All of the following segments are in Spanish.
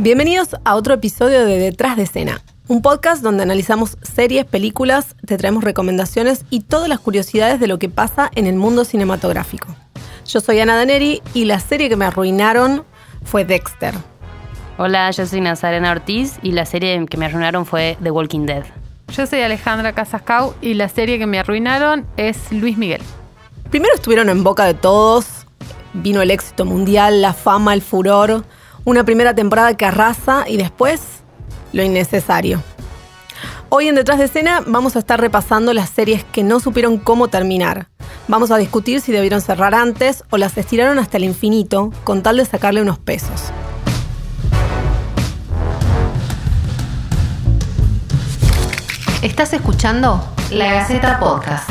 Bienvenidos a otro episodio de Detrás de Escena, un podcast donde analizamos series, películas, te traemos recomendaciones y todas las curiosidades de lo que pasa en el mundo cinematográfico. Yo soy Ana Daneri y la serie que me arruinaron fue Dexter. Hola, yo soy Nazarena Ortiz y la serie que me arruinaron fue The Walking Dead. Yo soy Alejandra Casascau y la serie que me arruinaron es Luis Miguel. Primero estuvieron en boca de todos, vino el éxito mundial, la fama, el furor, una primera temporada que arrasa y después lo innecesario. Hoy en Detrás de Escena vamos a estar repasando las series que no supieron cómo terminar. Vamos a discutir si debieron cerrar antes o las estiraron hasta el infinito con tal de sacarle unos pesos. Estás escuchando La Gaceta Podcast.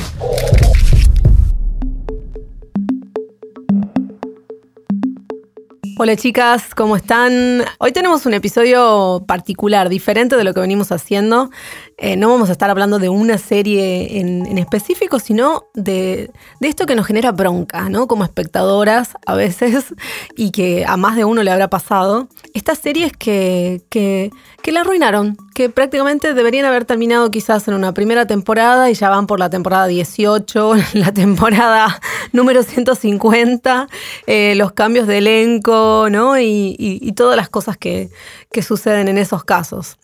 Hola chicas, ¿cómo están? Hoy tenemos un episodio particular, diferente de lo que venimos haciendo. Eh, no vamos a estar hablando de una serie en, específico, sino de, esto que nos genera bronca, ¿no? Como espectadoras a veces, y que a más de uno le habrá pasado. Estas series que, que, que la arruinaron, que prácticamente deberían haber terminado quizás en una primera temporada y ya van por la temporada 18, la temporada número 150, eh, los cambios de elenco, ¿no? Y, todas las cosas que, que suceden en esos casos.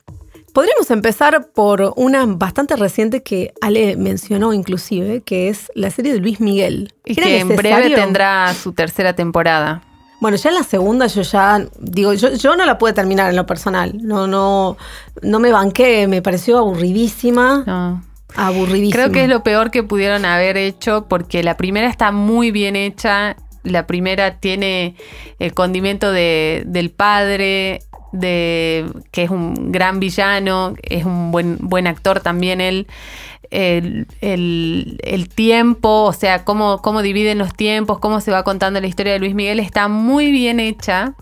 Podríamos empezar por una bastante reciente que Ale mencionó inclusive, que es la serie de Luis Miguel. Y que en breve tendrá su tercera temporada. Bueno, ya en la segunda yo ya, digo, yo, yo no la pude terminar en lo personal. No, no, no me banqué, me pareció aburridísima. No. Aburridísima. Creo que es lo peor que pudieron haber hecho porque la primera está muy bien hecha. La primera tiene el condimento de, del padre, de que es un gran villano, es un buen, buen actor también él. El, el, tiempo, o sea, cómo, cómo dividen los tiempos, cómo se va contando la historia de Luis Miguel, está muy bien hecha.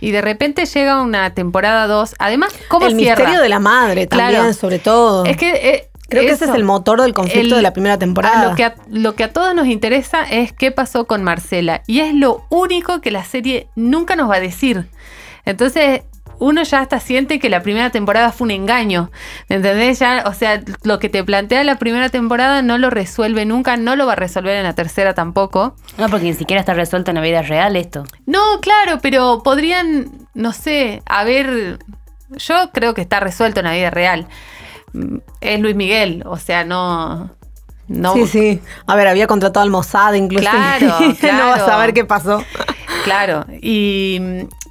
Y de repente llega una temporada 2. Además, ¿cómo el misterio de la madre también, sobre todo. Es que eh, Creo que ese es el motor del conflicto de la primera temporada. lo, que a, lo que a todos nos interesa es qué pasó con Marcela. Y es lo único que la serie nunca nos va a decir. Entonces, uno ya hasta siente que la primera temporada fue un engaño. ¿Entendés? Ya, o sea, lo que te plantea la primera temporada no lo resuelve nunca, no lo va a resolver en la tercera tampoco. No, porque ni siquiera está resuelto en la vida real esto. No, claro, pero podrían, no sé, haber. Yo creo que está resuelto en la vida real. Mm, es Luis Miguel, o sea, no. No. Sí, sí. A ver, había contratado al Mossad incluso. Claro, claro. no vas a saber qué pasó. Claro. Y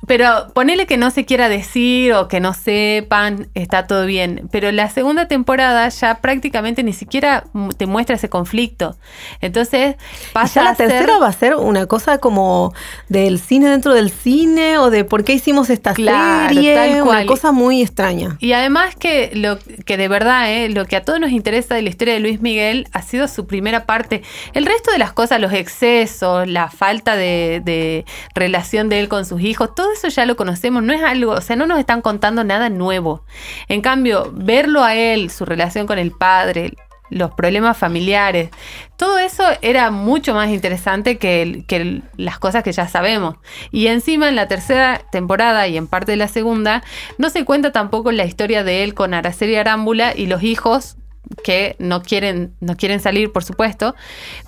pero ponele que no se quiera decir o que no sepan, está todo bien. Pero la segunda temporada ya prácticamente ni siquiera te muestra ese conflicto. Entonces, pasa ya la tercera va a ser una cosa como del cine dentro del cine o de por qué hicimos esta claro, serie. Tal cual. Una cosa muy extraña. Y además que lo que de verdad, eh, lo que a todos nos interesa de la historia de Luis Miguel ha sido su primera parte. El resto de las cosas, los excesos, la falta de, de relación de él con sus hijos, todo eso ya lo conocemos, no es algo, o sea, no nos están contando nada nuevo. En cambio, verlo a él, su relación con el padre, los problemas familiares, todo eso era mucho más interesante que, que, las cosas que ya sabemos. Y encima en la tercera temporada y en parte de la segunda, no se cuenta tampoco la historia de él con Araceli Arámbula y los hijos que no quieren, no quieren salir, por supuesto,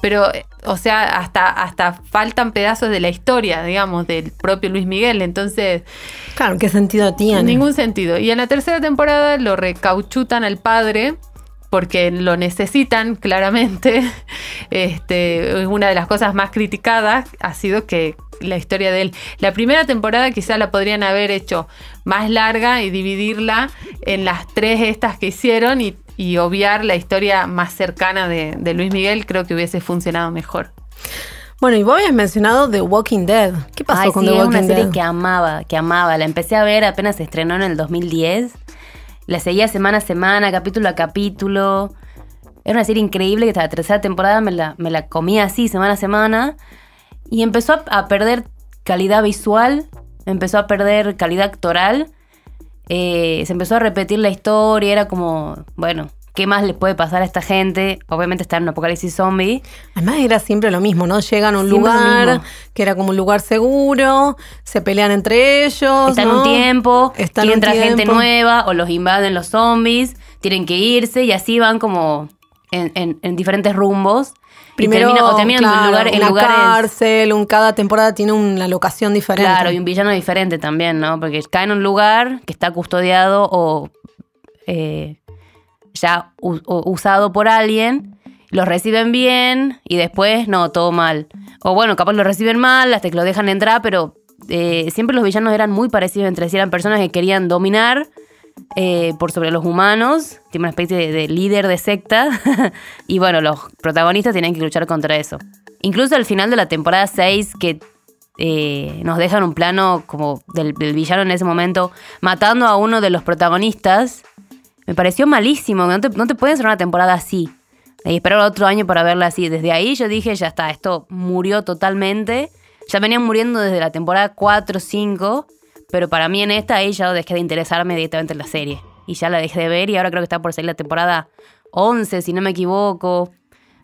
pero, o sea, hasta, hasta faltan pedazos de la historia, digamos, del propio Luis Miguel. Entonces. Claro, ¿qué sentido tiene? Ningún sentido. Y en la tercera temporada lo recauchutan al padre porque lo necesitan claramente. Este, una de las cosas más criticadas ha sido que la historia de él. La primera temporada quizá la podrían haber hecho más larga y dividirla en las tres estas que hicieron y y obviar la historia más cercana de, Luis Miguel, creo que hubiese funcionado mejor. Bueno, y vos habías mencionado The Walking Dead. ¿Qué pasó con The Walking Dead? Es una serie que amaba, que amaba. La empecé a ver apenas se estrenó en el 2010. La seguía semana a semana, capítulo a capítulo. Era una serie increíble que hasta la tercera temporada me la, me la comía así, semana a semana. Y empezó a perder calidad visual, empezó a perder calidad actoral eh, se empezó a repetir la historia, era como, bueno, qué más le puede pasar a esta gente. Obviamente está en un apocalipsis zombie. Además era siempre lo mismo, ¿no? Llegan a un Siempre lugar que era como un lugar seguro, se pelean entre ellos. Están ¿no? un tiempo, Están y entra gente nueva o los invaden los zombies, tienen que irse y así van como en, en- en diferentes rumbos. Y Primero, termina- o terminan en, claro, lugar- en una lugares. cárcel, un, cada temporada tiene una locación diferente. Claro, y un villano diferente también, ¿no? Porque cae en un lugar que está custodiado o eh, ya u- o usado por alguien, los reciben bien y después, no, todo mal. O bueno, capaz lo reciben mal hasta que lo dejan entrar, pero eh, siempre los villanos eran muy parecidos entre sí, eran personas que querían dominar eh, por sobre los humanos, tiene una especie de, de líder de secta, y bueno, los protagonistas tienen que luchar contra eso. Incluso al final de la temporada 6, que eh, nos dejan un plano como del, villano en ese momento, matando a uno de los protagonistas, me pareció malísimo, no te, no te pueden hacer una temporada así. Y esperar otro año para verla así. Desde ahí yo dije, ya está, esto murió totalmente. Ya venían muriendo desde la temporada 4 5, pero para mí en esta ahí ya dejé de interesarme directamente en la serie. Y ya la dejé de ver y ahora creo que está por salir la temporada 11, si no me equivoco.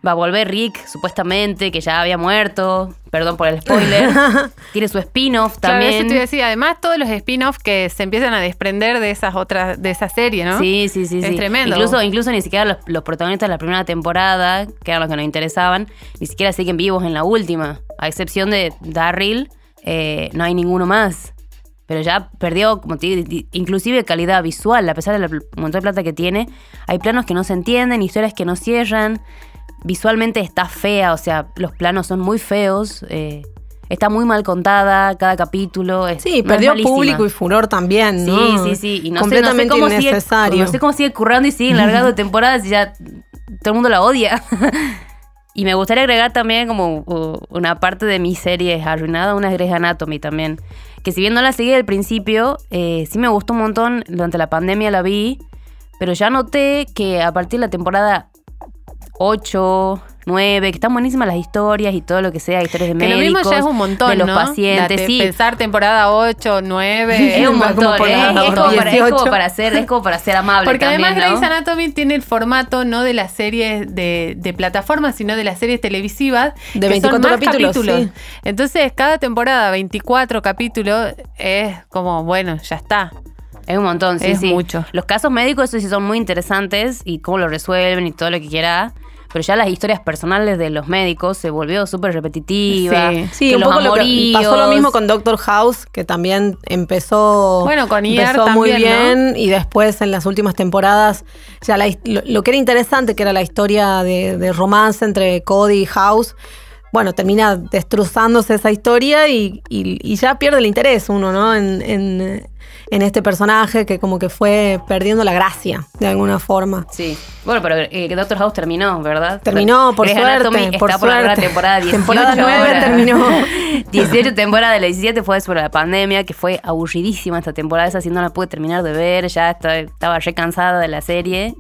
Va a volver Rick, supuestamente, que ya había muerto. Perdón por el spoiler. Tiene su spin-off Claro, eso también. te iba a decir. Además, todos los spin-offs que se empiezan a desprender de esas otras, de esa serie, ¿no? Sí, sí, sí. Es sí. tremendo. Incluso, incluso ni siquiera los, los protagonistas de la primera temporada, que eran los que nos interesaban, ni siquiera siguen vivos en la última. A excepción de Darryl, eh, no hay ninguno más. Pero ya perdió, como inclusive calidad visual, a pesar del montón de plata que tiene. Hay planos que no se entienden, historias que no cierran. Visualmente está fea, o sea, los planos son muy feos. eh, está muy mal contada cada capítulo. es- Sí, no, perdió público y furor también, Sí, ¿no? sí, sí. Y no sé, Completamente no sé cómo innecesario. Sigue, no sé cómo sigue currando y sigue largando temporadas y ya todo el mundo la odia. y me gustaría agregar también como una parte de mi serie arruinada, una Grey's Anatomy también. Que si bien no la seguí al principio, eh, sí me gustó un montón. Durante la pandemia la vi. Pero ya noté que a partir de la temporada 8, 9, que están buenísimas las historias y todo lo que sea, historias de Que lo médicos, mismo ya es un montón, de los ¿no? pacientes, Date- sí. Pensar temporada 8, 9. Es un como montón, por es, como para, es 18. como para ser, es como para ser amable Porque también, además ¿no? Grey's Anatomy tiene el formato no de las series de, de plataformas, sino de las series televisivas. De que son 24 más capítulos, sí. Entonces, cada temporada, 24 capítulos, es como, bueno, ya está. Es un montón, sí, Es sí. mucho. Los casos médicos, esos sí son muy interesantes y cómo lo resuelven y todo lo que quiera. Pero ya las historias personales de los médicos se volvió súper repetitiva. Sí. Sí, que un los poco lo que amoríos. pasó lo mismo con Doctor House, que también empezó, Bueno, con empezó muy bien y después en las últimas temporadas ya la lo, lo que era interesante, que era la historia de, de romance entre Cody y House, bueno, termina destrozándose esa historia y, y- y ya pierde el interés uno, ¿no? En, en- en este personaje que como que fue perdiendo la gracia de alguna forma. Sí. Bueno, pero eh, que Doctor House terminó, ¿verdad? Terminó, por Grey's suerte, Anatomy por está por la suerte. temporada 18 Temporada nueve ahora. terminó. 18 temporada de la 17 fue sobre la pandemia, que fue aburridísima esta temporada. Esa sí no la pude terminar de ver, ya está- estaba re cansada de la serie.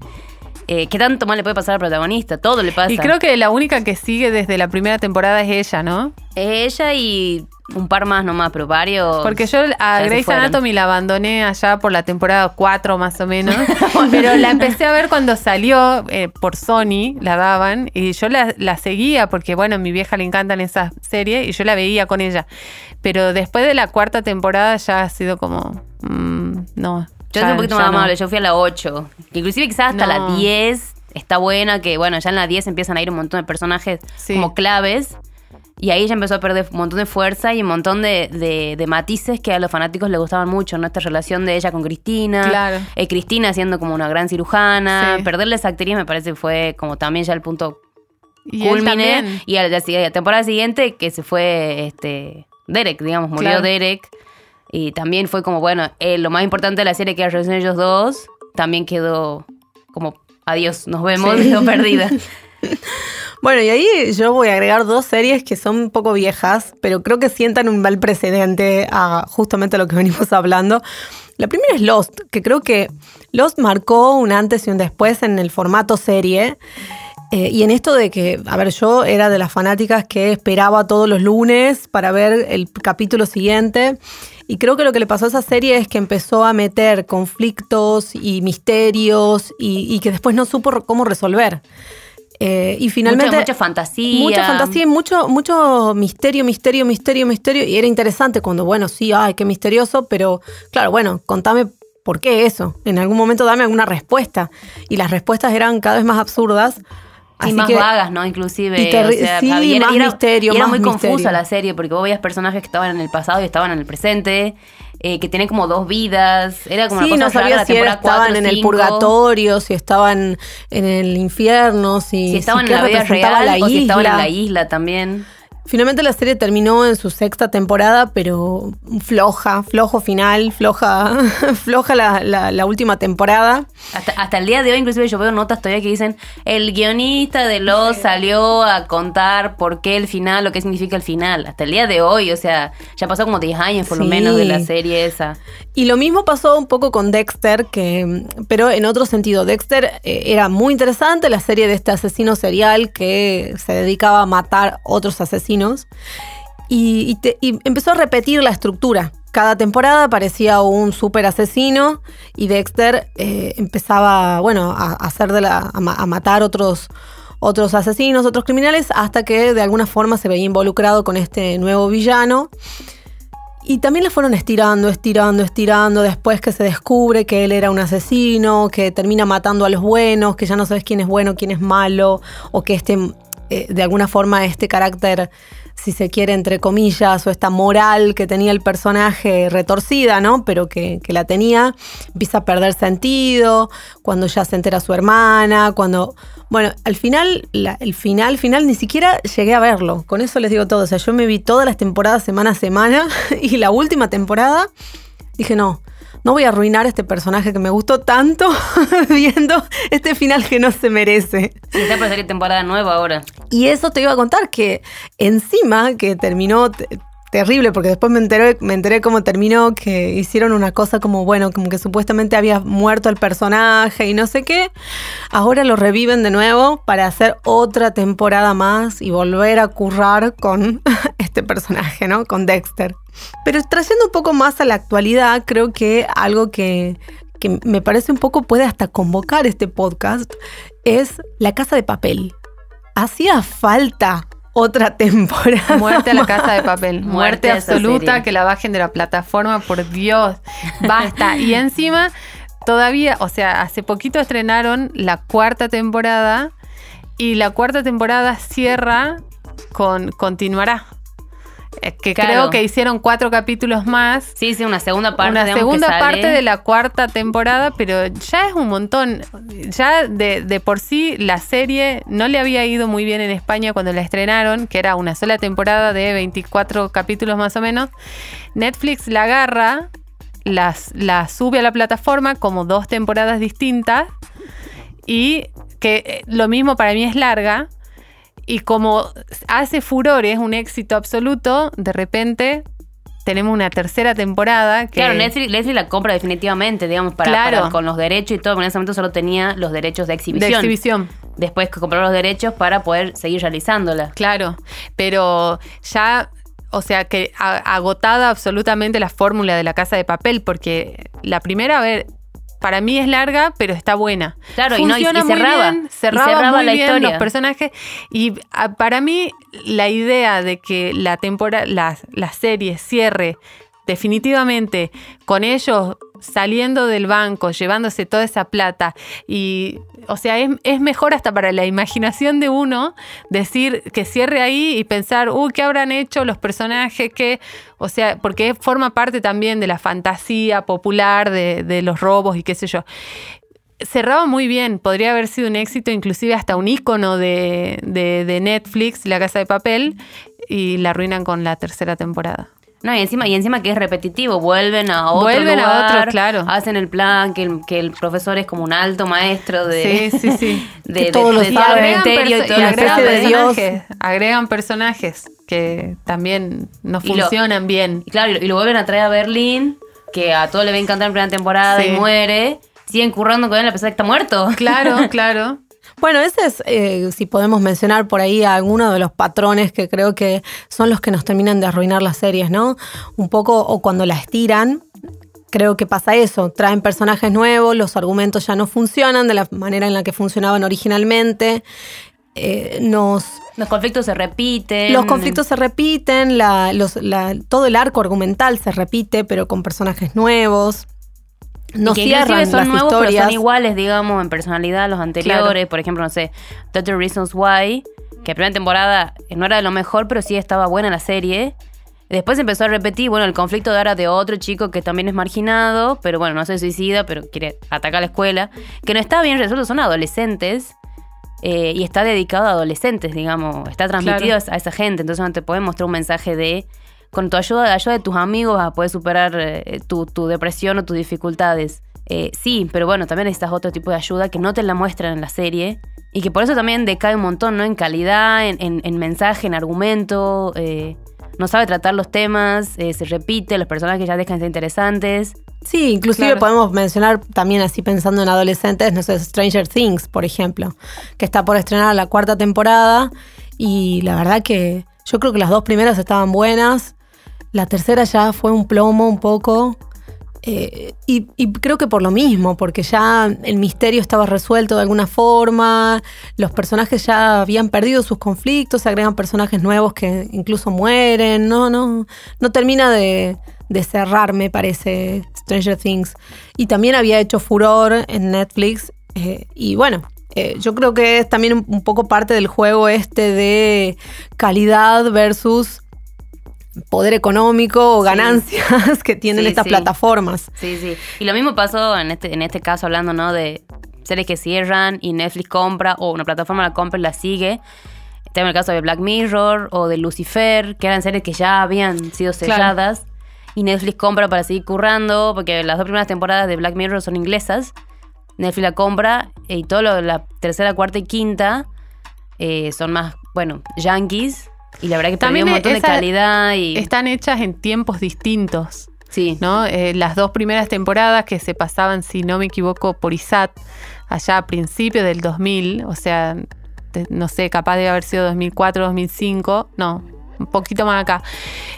Eh, ¿Qué tanto mal le puede pasar al protagonista? Todo le pasa. Y creo que la única que sigue desde la primera temporada es ella, ¿no? Es ella y un par más nomás, pero varios. Porque yo a Grey's. Anatomy la abandoné allá por la temporada 4 más o menos. pero la empecé a ver cuando salió eh, por Sony, la daban. Y yo la, la seguía porque, bueno, a mi vieja le encantan esas series y yo la veía con ella. Pero después de la cuarta temporada ya ha sido como... mm, no. Yo ya- soy un poquito más no. amable, yo fui a la 8. Inclusive quizás hasta No. la 10 está buena, que bueno, ya en la 10 empiezan a ir un montón de personajes Sí. como claves. Y ahí ya empezó a perder un montón de fuerza y un montón de, de- de matices que a los fanáticos les gustaban mucho, ¿no? Esta relación de ella con Cristina. Claro. Eh, Cristina siendo como una gran cirujana. Sí. Perderle esa actriz me parece que fue como también ya el punto Y culmine. Y a la, a la temporada siguiente que se fue este Derek, digamos, murió Claro. Derek. Y también fue como, bueno, eh, lo más importante de la serie que era la relación de ellos dos, también quedó como, adiós, nos vemos, Sí. quedó perdida. Bueno, y ahí yo voy a agregar dos series que son un poco viejas, pero creo que sientan un mal precedente a justamente lo que venimos hablando. La primera es Lost, que creo que Lost marcó un antes y un después en el formato serie. Eh, y en esto de que, a ver, yo era de las fanáticas que esperaba todos los lunes para ver el capítulo siguiente. Y creo que lo que le pasó a esa serie es que empezó a meter conflictos y misterios y, que después no supo cómo resolver. Eh, y finalmente. Mucha, mucha, fantasía. Mucha fantasía y mucho, mucho misterio, misterio, misterio, misterio. Y era interesante cuando, bueno, sí, ay, qué misterioso, pero claro, bueno, contame por qué eso. En algún momento dame alguna respuesta. Y las respuestas eran cada vez más absurdas. Y más vagas, ¿no? Inclusive. Y o sea, sí, más misterio, era muy confusa la serie porque vos veías personajes que estaban en el pasado y estaban en el presente. Eh, que tienen como dos vidas. Era como sí, una cosa no sabía si estaban en el purgatorio, si estaban en el infierno, si, si estaban en la vida real o si estaban en la isla también. Finalmente la serie terminó en su sexta temporada, pero floja, flojo final, floja, floja la, última temporada. Hasta, el día de hoy, inclusive yo veo notas todavía que dicen, el guionista de Los salió a contar por qué el final, lo que significa el final. Hasta el día de hoy, o sea, ya pasó como 10 años por lo menos de la serie esa. Y lo mismo pasó un poco con Dexter, que, pero en otro sentido. Dexter eh, era muy interesante, la serie de este asesino serial que se dedicaba a matar otros asesinos y, empezó a repetir la estructura. Cada temporada aparecía un super asesino y Dexter eh, empezaba, bueno, a, hacer de la, a, matar otros, otros asesinos, otros criminales, hasta que de alguna forma se veía involucrado con este nuevo villano. Y también le fueron estirando, estirando, estirando, después que se descubre que él era un asesino, que termina matando a los buenos, que ya no sabes quién es bueno, quién es malo, o que este, eh, de alguna forma este carácter si se quiere, entre comillas, o esta moral que tenía el personaje retorcida, ¿no? Pero que, la tenía, empieza a perder sentido, cuando ya se entera su hermana, cuando... Bueno, al final, el final, final, ni siquiera llegué a verlo. Con eso les digo todo. O sea, yo me vi todas las temporadas semana a semana y la última temporada dije, no, no voy a arruinar este personaje que me gustó tanto viendo este final que no se merece. Y está por salir temporada nueva ahora. Y eso te iba a contar que encima que terminó terrible, porque después me enteré, me enteré cómo terminó, que hicieron una cosa como, bueno, como que supuestamente había muerto el personaje y no sé qué. Ahora lo reviven de nuevo para hacer otra temporada más y volver a currar con este personaje, ¿no? Con Dexter. Pero trayendo un poco más a la actualidad, creo que algo que, que me parece un poco puede hasta convocar este podcast es La Casa de Papel. Hacía falta otra temporada. Muerte a la casa de papel. Muerte, absoluta, que la bajen de la plataforma, por Dios. Basta. y encima, todavía, o sea, hace poquito estrenaron la cuarta temporada y la cuarta temporada cierra con Continuará que creo que hicieron cuatro capítulos más. Sí, sí, una segunda parte. Una segunda parte de la cuarta temporada, pero ya es un montón. Ya de, de, por sí la serie no le había ido muy bien en España cuando la estrenaron, que era una sola temporada de 24 capítulos más o menos. Netflix la agarra, las, la sube a la plataforma como dos temporadas distintas y que eh, lo mismo para mí es larga y como hace furor, es un éxito absoluto, de repente tenemos una tercera temporada. Que... Claro, Netflix, la compra definitivamente, digamos, para, con los derechos y todo, en ese momento solo tenía los derechos de exhibición. De exhibición. Después compró los derechos para poder seguir realizándola. Claro, pero ya o sea que agotada absolutamente la fórmula de la casa de papel, porque la primera, a ver, para mí es larga, pero está buena. Claro, y, no, y, cerraba, cerraba, la historia. los personajes. Y ah, para mí, la idea de que la temporada, la, la serie cierre definitivamente con ellos saliendo del banco, llevándose toda esa plata y, o sea, es, mejor hasta para la imaginación de uno decir que cierre ahí y pensar, uy, ¿qué habrán hecho los personajes? que O sea, porque forma parte también de la fantasía popular de, los robos y qué sé yo cerraba muy bien, podría haber sido un éxito, inclusive hasta un icono de, de, Netflix, La Casa de Papel, y la arruinan con la tercera temporada. No, y encima, y encima que es repetitivo, vuelven a otro Vuelven a otro, claro. Hacen el plan, que el, que el profesor es como un alto maestro de... Sí, sí, sí. De, todos los agregan, y todo agregan personajes, agregan personajes que también no funcionan bien. Y claro, y lo vuelven a traer a Berlín, que a todos le va a encantar en primera temporada y muere. Siguen currando con él a pesar de que está muerto. Claro, claro. Bueno, ese es, eh, si podemos mencionar por ahí algunos de los patrones que creo que son los que nos terminan de arruinar las series, ¿no? Un poco, o cuando la estiran, creo que pasa eso, traen personajes nuevos, los argumentos ya no funcionan de la manera en la que funcionaban originalmente, eh, nos... Los conflictos se repiten. Los conflictos se repiten, la, los, la, todo el arco argumental se repite, pero con personajes nuevos. No y que inclusive son las nuevos, pero historias. son iguales, digamos, en personalidad a los anteriores. Por ejemplo, no sé, 30 Reasons Why, que la primera temporada no era de lo mejor, pero sí estaba buena la serie. Después empezó a repetir, bueno, el conflicto de ahora de otro chico que también es marginado, pero bueno, no se suicida, pero quiere atacar la escuela. Que no está bien resuelto, son adolescentes. eh, y está dedicado a adolescentes, digamos. Está transmitido a esa gente. Entonces no te puede mostrar un mensaje de con tu ayuda, la ayuda de tus amigos vas a poder superar eh, tu, tu depresión o tus dificultades. Eh, sí, pero bueno, también necesitas otro tipo de ayuda que no te la muestran en la serie y que por eso también decae un montón, ¿no? En calidad, en, en- en mensaje, en argumento. eh, no sabe tratar los temas, se repite, los personajes ya dejan de ser interesantes. Sí, inclusive Claro. podemos mencionar también así pensando en adolescentes, no sé, Stranger Things, por ejemplo, que está por estrenar la cuarta temporada y la verdad que yo creo que las dos primeras estaban buenas, la tercera ya fue un plomo un poco eh, y, creo que por lo mismo, porque ya el misterio estaba resuelto de alguna forma, los personajes ya habían perdido sus conflictos, se agregan personajes nuevos que incluso mueren, no, no, no termina de, de cerrar, me parece, Stranger Things. Y también había hecho furor en Netflix. eh, y bueno, eh, yo creo que es también un poco parte del juego este de calidad versus poder económico o Sí. ganancias que tienen Sí, estas sí. plataformas. Sí, sí. Y lo mismo pasó en este, en este caso, hablando, ¿no? De series que cierran y Netflix compra o una plataforma la compra y la sigue. Tengo el caso de Black Mirror o de Lucifer, que eran series que ya habían sido Claro. selladas. Y Netflix compra para seguir currando, porque las dos primeras temporadas de Black Mirror son inglesas. Netflix la compra y todo lo de la tercera, cuarta y quinta eh, son más, bueno, yankees. Y la verdad que también un montón de calidad y... Están hechas en tiempos distintos. sí. ¿no? Eh, las dos primeras temporadas que se pasaban, si no me equivoco, por ISAT, allá a principios del 2000, o sea, de- no sé, capaz de haber sido 2004, 2005, no, un poquito más acá.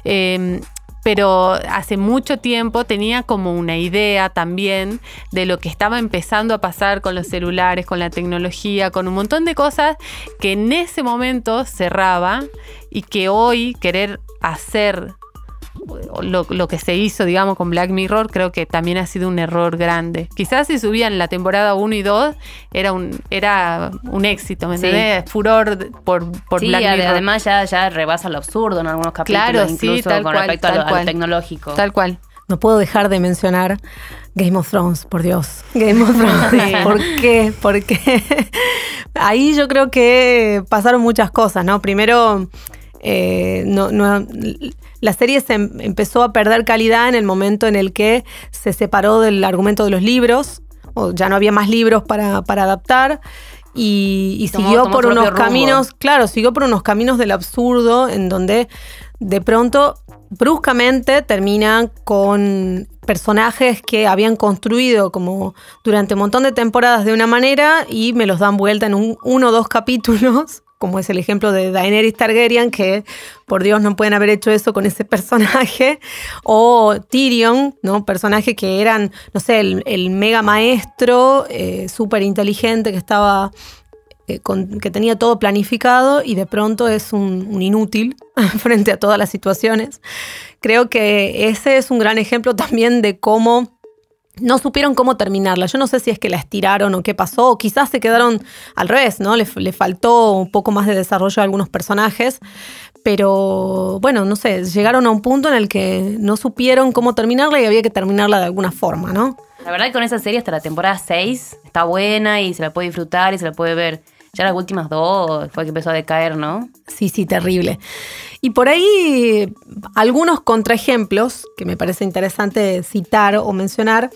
Eh, pero hace mucho tiempo tenía como una idea también de lo que estaba empezando a pasar con los celulares, con la tecnología, con un montón de cosas que en ese momento cerraba y que hoy querer hacer lo, lo que se hizo, digamos, con Black Mirror, creo que también ha sido un error grande. Quizás si subían la temporada 1 y 2, era un, era un éxito, ¿me Sí. entendés? Furor por, por sí, Black ade- Mirror. además ya, ya rebasa lo absurdo en algunos capítulos, Claro, sí, incluso tal con cual, respecto a lo, tal a lo tecnológico. Tal cual. No puedo dejar de mencionar Game of Thrones, por Dios. Game of Thrones. Sí. ¿Por qué? Porque ahí yo creo que pasaron muchas cosas, ¿no? Primero, eh, no, no- la serie se em- empezó a perder calidad en el momento en el que se separó del argumento de los libros, o ya no había más libros para, para adaptar. Y, y Tomó- siguió tomó por unos rumbo. caminos, claro, siguió por unos caminos del absurdo en donde de pronto, bruscamente, terminan con personajes que habían construido como durante un montón de temporadas de una manera y me los dan vuelta en un, uno o dos capítulos, como es el ejemplo de Daenerys Targaryen, que por Dios no pueden haber hecho eso con ese personaje, o Tyrion, ¿no? Personaje que eran, no sé, el, mega maestro, eh, súper inteligente, que estaba eh, que tenía todo planificado y de pronto es un inútil frente a todas las situaciones. Creo que ese es un gran ejemplo también de cómo no supieron cómo terminarla. Yo no sé si es que la estiraron o qué pasó, o quizás se quedaron al revés, ¿no? Le, le faltó un poco más de desarrollo a algunos personajes, pero bueno, no sé, llegaron a un punto en el que no supieron cómo terminarla y había que terminarla de alguna forma, ¿no? La verdad que con esa serie hasta la temporada 6 está buena y se la puede disfrutar y se la puede ver. Ya las últimas dos fue que empezó a decaer, ¿no? Sí, sí, terrible. Y por ahí algunos contraejemplos que me parece interesante citar o mencionar.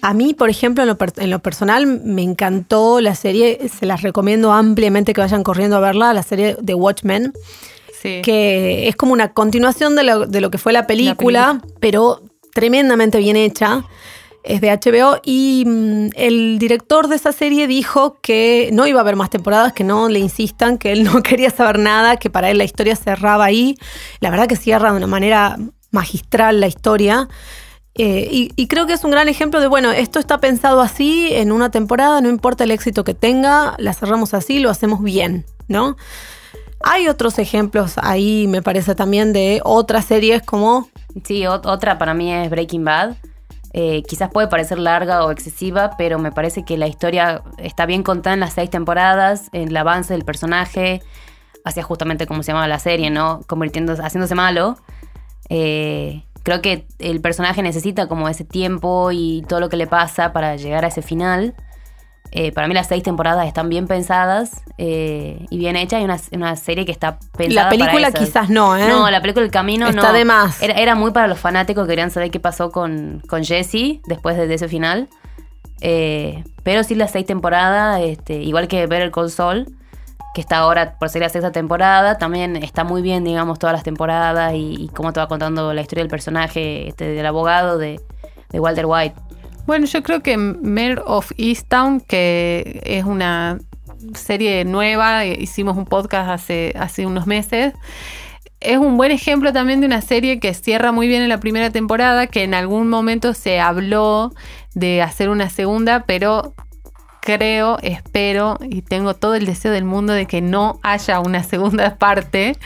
A mí, por ejemplo, en lo, per- en lo personal me encantó la serie, se las recomiendo ampliamente que vayan corriendo a verla, la serie de Watchmen, Sí. que es como una continuación de lo, de lo que fue la película, pero tremendamente bien hecha. Es de HBO y mm, el director de esa serie dijo que no iba a haber más temporadas, que no le insistan, que él no quería saber nada, que para él la historia cerraba ahí. La verdad que cierra de una manera magistral la historia. Eh, y, y creo que es un gran ejemplo de, bueno, esto está pensado así en una temporada, no importa el éxito que tenga, la cerramos así, lo hacemos bien, ¿no? Hay otros ejemplos ahí, me parece también, de otras series como Sí, ot- otra para mí es Breaking Bad. Eh, quizás puede parecer larga o excesiva, pero me parece que la historia está bien contada en las seis temporadas, en el avance del personaje, hacia justamente como se llamaba la serie, ¿no? Haciéndose malo. Eh, creo que el personaje necesita como ese tiempo y todo lo que le pasa para llegar a ese final. Eh, para mí las seis temporadas están bien pensadas eh, y bien hechas. Y una, una serie que está pensada La película para quizás no, ¿eh? No, la película El Camino Está no. de más. Era, era muy para los fanáticos que querían saber qué pasó con, con Jesse después de, de ese final. Eh, pero sí las seis temporadas, este, igual que Better Call Saul, que está ahora por ser la sexta temporada, también está muy bien, digamos, todas las temporadas y, y cómo te va contando la historia del personaje, este, del abogado de, de Walter White. Bueno, yo creo que Mayor of Easttown, que es una serie nueva, eh, hicimos un podcast hace, hace unos meses, es un buen ejemplo también de una serie que cierra muy bien en la primera temporada, que en algún momento se habló de hacer una segunda, pero creo, espero y tengo todo el deseo del mundo de que no haya una segunda parte,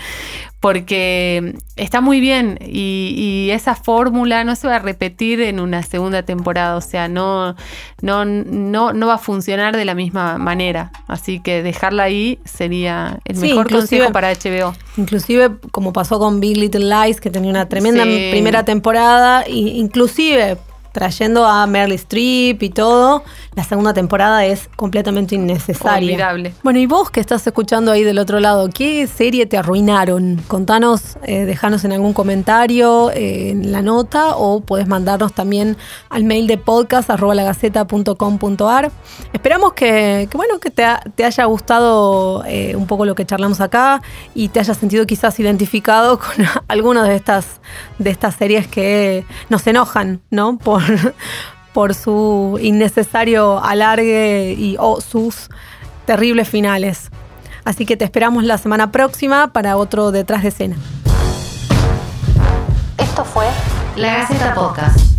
porque está muy bien y, y esa fórmula no se va a repetir en una segunda temporada, o sea, no, no, no, no va a funcionar de la misma manera. Así que dejarla ahí sería el Sí, mejor consejo para HBO. Inclusive, como pasó con Big Little Lies, que tenía una tremenda Sí. primera temporada, e inclusive trayendo a Meryl Streep y todo, la segunda temporada es completamente innecesaria. Olvidable. Bueno, y vos que estás escuchando ahí del otro lado, ¿qué serie te arruinaron? Contanos, eh, dejanos en algún comentario, eh, en la nota, o puedes mandarnos también al mail de podcast arroba lagaceta.com.ar. Esperamos que, que, bueno, que te, ha- te haya gustado eh, un poco lo que charlamos acá y te hayas sentido quizás identificado con algunas de estas, de estas series que nos enojan, ¿no? Por, por su innecesario alargue y o sus terribles finales. Así que te esperamos la semana próxima para otro detrás de escena. Esto fue La Gaceta Podcast.